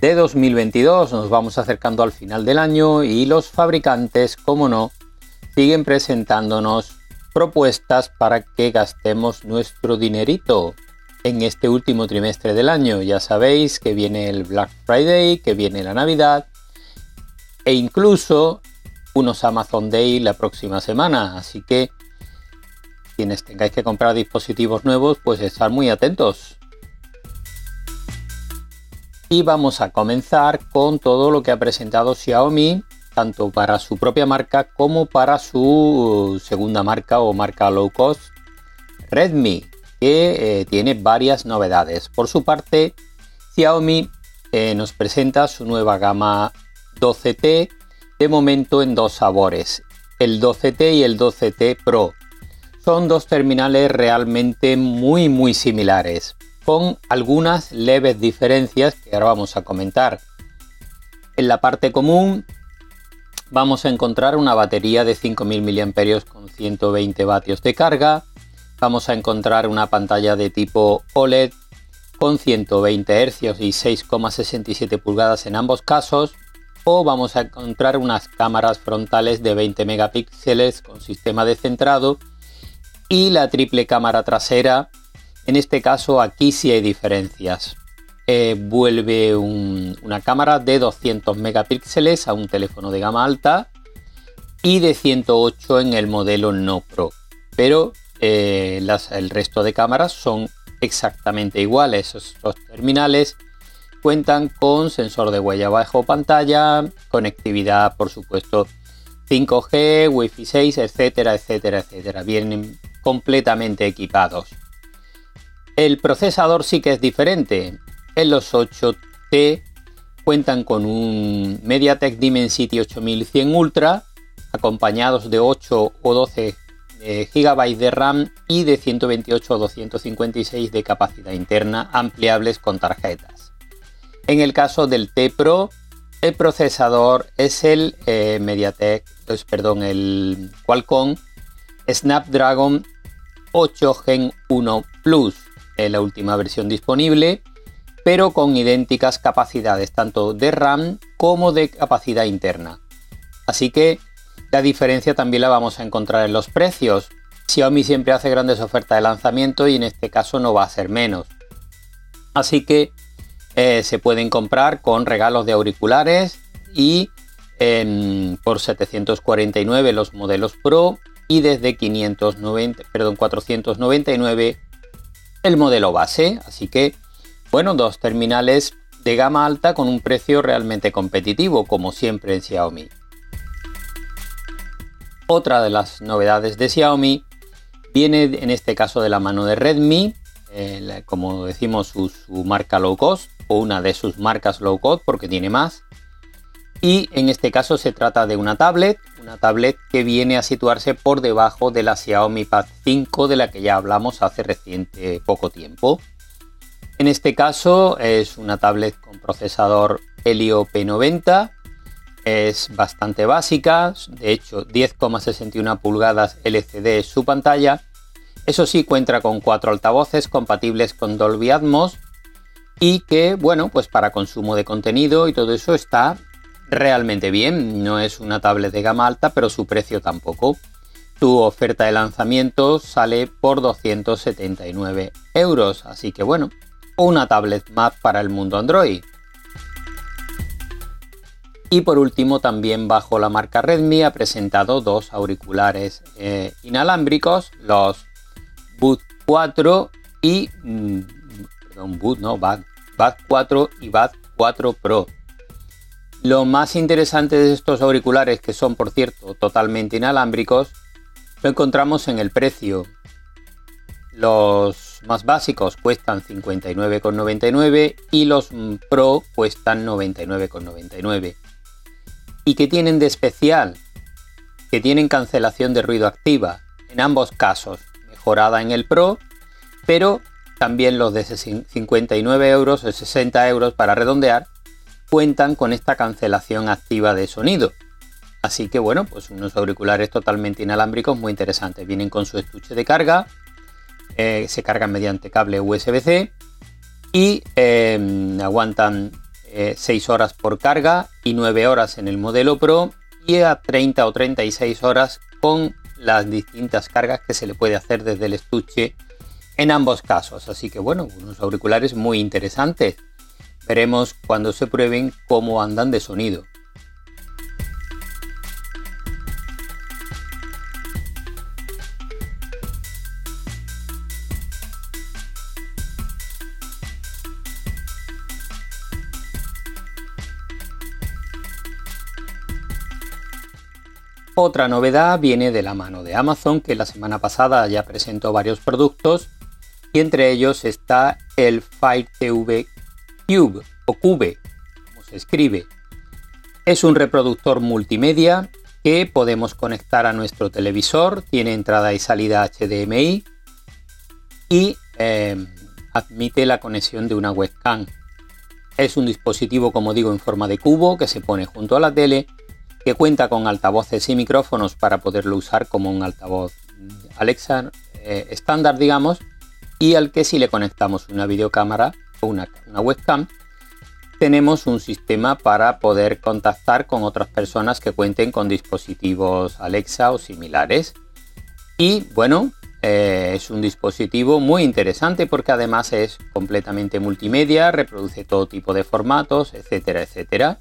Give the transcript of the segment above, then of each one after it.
de 2022, nos vamos acercando al final del año y los fabricantes, como no, siguen presentándonos propuestas para que gastemos nuestro dinerito en este último trimestre del año. Ya sabéis que viene el Black Friday, que viene la Navidad e incluso unos Amazon Day la próxima semana. Así que quienes tengáis que comprar dispositivos nuevos, pues estar muy atentos. Y vamos a comenzar con todo lo que ha presentado Xiaomi tanto para su propia marca como para su segunda marca o marca low cost, Redmi, que eh, tiene varias novedades. Por su parte, Xiaomi eh, nos presenta su nueva gama 12T, de momento en dos sabores, el 12T y el 12T Pro. Son dos terminales realmente muy muy similares, con algunas leves diferencias que ahora vamos a comentar. En la parte común vamos a encontrar una batería de 5000 mAh con 120 vatios de carga. Vamos a encontrar una pantalla de tipo OLED con 120 Hz y 6,67 pulgadas en ambos casos. O vamos a encontrar unas cámaras frontales de 20 megapíxeles con sistema de centrado y la triple cámara trasera. En este caso aquí sí hay diferencias. Eh, vuelve una cámara de 200 megapíxeles a un teléfono de gama alta y de 108 en el modelo no Pro. Pero eh, el resto de cámaras son exactamente iguales. Estos terminales cuentan con sensor de huella bajo pantalla, conectividad por supuesto 5G, Wi-Fi 6, etcétera, etcétera, etcétera. Vienen completamente equipados. El procesador sí que es diferente. En los 8T cuentan con un MediaTek Dimensity 8100 Ultra, acompañados de 8 o 12 eh, GB de RAM y de 128 o 256 de capacidad interna ampliables con tarjetas. En el caso del T Pro, el procesador es el eh, MediaTek, pues, perdón, el Qualcomm Snapdragon 8 Gen 1 Plus, la última versión disponible pero con idénticas capacidades tanto de RAM como de capacidad interna. Así que la diferencia también la vamos a encontrar en los precios. Xiaomi siempre hace grandes ofertas de lanzamiento y en este caso no va a ser menos. Así que eh, se pueden comprar con regalos de auriculares y em, por 749 los modelos Pro y desde 590, perdón, 499 el modelo base. Así que bueno, dos terminales de gama alta con un precio realmente competitivo, como siempre en Xiaomi. Otra de las novedades de Xiaomi viene en este caso de la mano de Redmi, como decimos su, marca low cost o una de sus marcas low cost porque tiene más. Y en este caso se trata de una tablet, una tablet que viene a situarse por debajo de la Xiaomi Pad 5 de la que ya hablamos hace reciente poco tiempo. En este caso es una tablet con procesador Helio P90, es bastante básica, de hecho 10,61 pulgadas LCD es su pantalla. Eso sí cuenta con cuatro altavoces compatibles con Dolby Atmos y que, bueno, pues para consumo de contenido y todo eso está realmente bien. No es una tablet de gama alta, pero su precio tampoco. Tu oferta de lanzamiento sale por 279 euros, así que bueno, una tablet más para el mundo Android. Y por último, también bajo la marca Redmi ha presentado dos auriculares eh, inalámbricos, los Boot 4 y mm, perdón, Boot no, Bad, Bad 4 y Bad 4 Pro. Lo más interesante de estos auriculares, que son por cierto totalmente inalámbricos, lo encontramos en el precio. Los más básicos cuestan 59,99 y los Pro cuestan 99,99. ¿Y qué tienen de especial? Que tienen cancelación de ruido activa, en ambos casos, mejorada en el Pro, pero también los de 59 euros o 60 euros para redondear cuentan con esta cancelación activa de sonido. Así que bueno, pues unos auriculares totalmente inalámbricos muy interesantes. Vienen con su estuche de carga, eh, se cargan mediante cable USB-C y em, aguantan 6 eh, horas por carga y 9 horas en el modelo Pro y a 30 o 36 horas con las distintas cargas que se le puede hacer desde el estuche en ambos casos. Así que bueno, unos auriculares muy interesantes. Veremos cuando se prueben cómo andan de sonido. Otra novedad viene de la mano de Amazon, que la semana pasada ya presentó varios productos y entre ellos está el Fire TV Cube o Cube, como se escribe. Es un reproductor multimedia que podemos conectar a nuestro televisor, tiene entrada y salida HDMI y eh, admite la conexión de una webcam. Es un dispositivo, como digo, en forma de cubo que se pone junto a la tele que cuenta con altavoces y micrófonos para poderlo usar como un altavoz Alexa eh, estándar, digamos, y al que si le conectamos una videocámara una, una webcam, tenemos un sistema para poder contactar con otras personas que cuenten con dispositivos Alexa o similares. Y bueno, eh, es un dispositivo muy interesante porque además es completamente multimedia, reproduce todo tipo de formatos, etcétera, etcétera.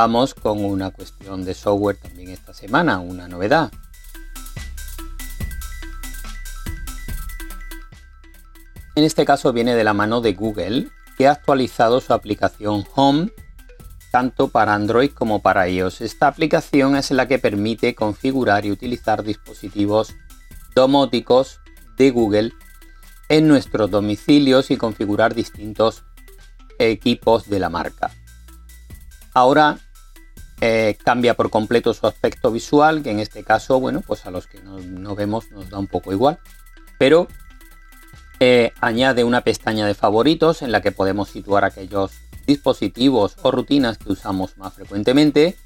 Vamos con una cuestión de software también esta semana, una novedad. En este caso viene de la mano de Google, que ha actualizado su aplicación Home tanto para Android como para iOS. Esta aplicación es la que permite configurar y utilizar dispositivos domóticos de Google en nuestros domicilios y configurar distintos equipos de la marca. Ahora eh, cambia por completo su aspecto visual, que en este caso, bueno, pues a los que no, vemos nos da un poco igual. Pero eh, añade una pestaña de favoritos en la que podemos situar aquellos dispositivos o rutinas que usamos más frecuentemente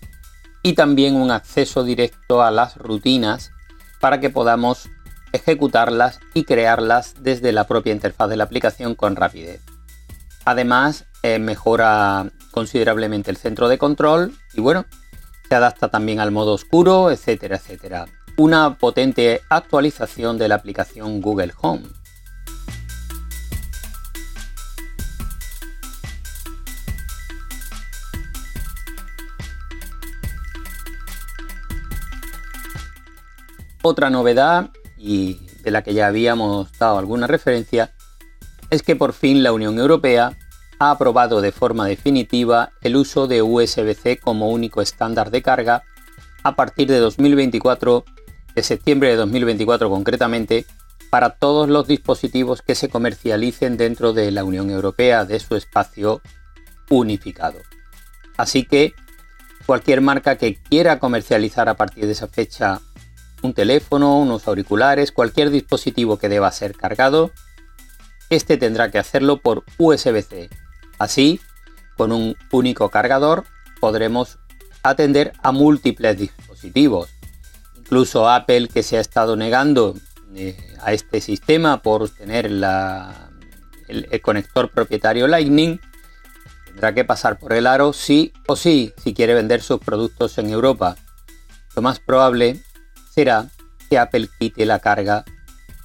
y también un acceso directo a las rutinas para que podamos ejecutarlas y crearlas desde la propia interfaz de la aplicación con rapidez. Además, eh, mejora considerablemente el centro de control y bueno, se adapta también al modo oscuro, etcétera, etcétera. Una potente actualización de la aplicación Google Home. Otra novedad, y de la que ya habíamos dado alguna referencia, es que por fin la Unión Europea ha aprobado de forma definitiva el uso de USB-C como único estándar de carga a partir de 2024, de septiembre de 2024 concretamente, para todos los dispositivos que se comercialicen dentro de la Unión Europea, de su espacio unificado. Así que cualquier marca que quiera comercializar a partir de esa fecha un teléfono, unos auriculares, cualquier dispositivo que deba ser cargado, este tendrá que hacerlo por USB-C, Así, con un único cargador podremos atender a múltiples dispositivos. Incluso Apple, que se ha estado negando eh, a este sistema por tener el, el, conector propietario Lightning, tendrá que pasar por el aro sí o sí si quiere vender sus productos en Europa. Lo más probable será que Apple quite la carga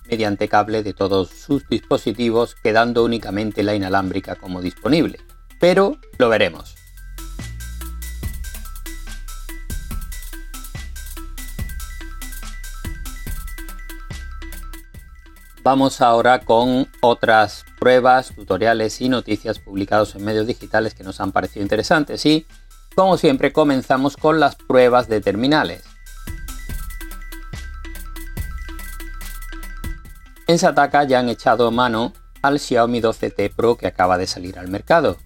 mediante cable de todos sus dispositivos, quedando únicamente la inalámbrica como disponible. Pero lo veremos. Vamos ahora con otras pruebas, tutoriales y noticias publicados en medios digitales que nos han parecido interesantes y, como siempre, comenzamos con las pruebas de terminales. En Sataka ya han echado mano al Xiaomi 12T Pro que acaba de salir al mercado.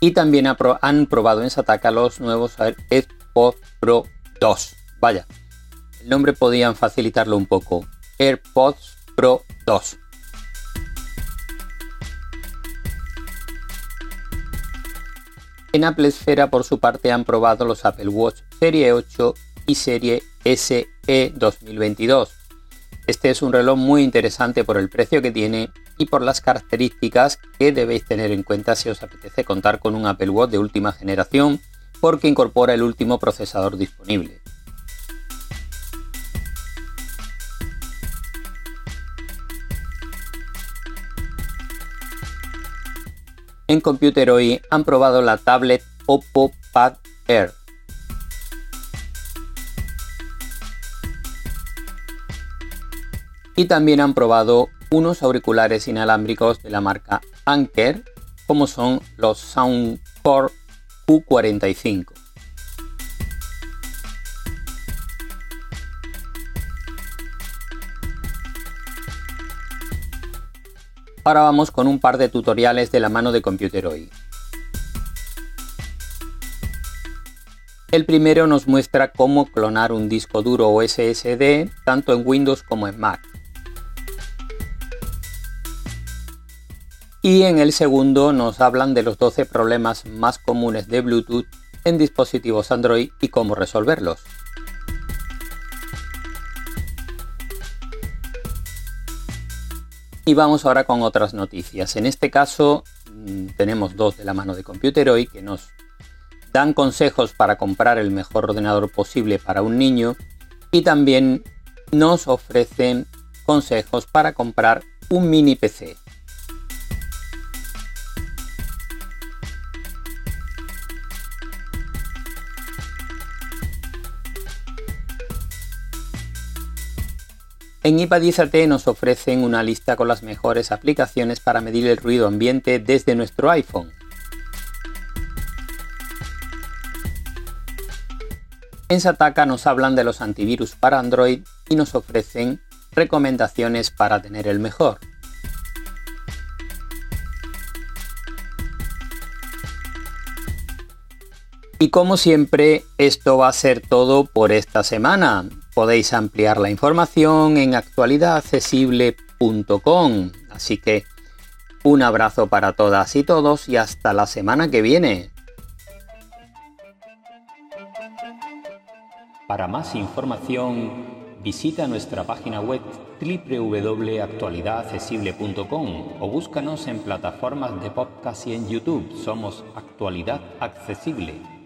Y también han probado en Sataka los nuevos AirPods Pro 2. Vaya, el nombre podían facilitarlo un poco. AirPods Pro 2. En Apple Esfera, por su parte, han probado los Apple Watch Serie 8 y Serie SE 2022. Este es un reloj muy interesante por el precio que tiene y por las características que debéis tener en cuenta si os apetece contar con un Apple Watch de última generación porque incorpora el último procesador disponible. En Computer hoy han probado la tablet Oppo Pad Air. Y también han probado unos auriculares inalámbricos de la marca Anker, como son los Soundcore Q45. Ahora vamos con un par de tutoriales de la mano de Computer hoy. El primero nos muestra cómo clonar un disco duro o SSD tanto en Windows como en Mac. Y en el segundo nos hablan de los 12 problemas más comunes de Bluetooth en dispositivos Android y cómo resolverlos. Y vamos ahora con otras noticias. En este caso mm, tenemos dos de la mano de Computeroid que nos dan consejos para comprar el mejor ordenador posible para un niño y también nos ofrecen consejos para comprar un mini PC. En iPadizate nos ofrecen una lista con las mejores aplicaciones para medir el ruido ambiente desde nuestro iPhone. En Sataka nos hablan de los antivirus para Android y nos ofrecen recomendaciones para tener el mejor. Y como siempre, esto va a ser todo por esta semana. Podéis ampliar la información en actualidadaccesible.com. Así que un abrazo para todas y todos y hasta la semana que viene. Para más información, visita nuestra página web www.actualidadaccesible.com o búscanos en plataformas de podcast y en YouTube. Somos Actualidad Accesible.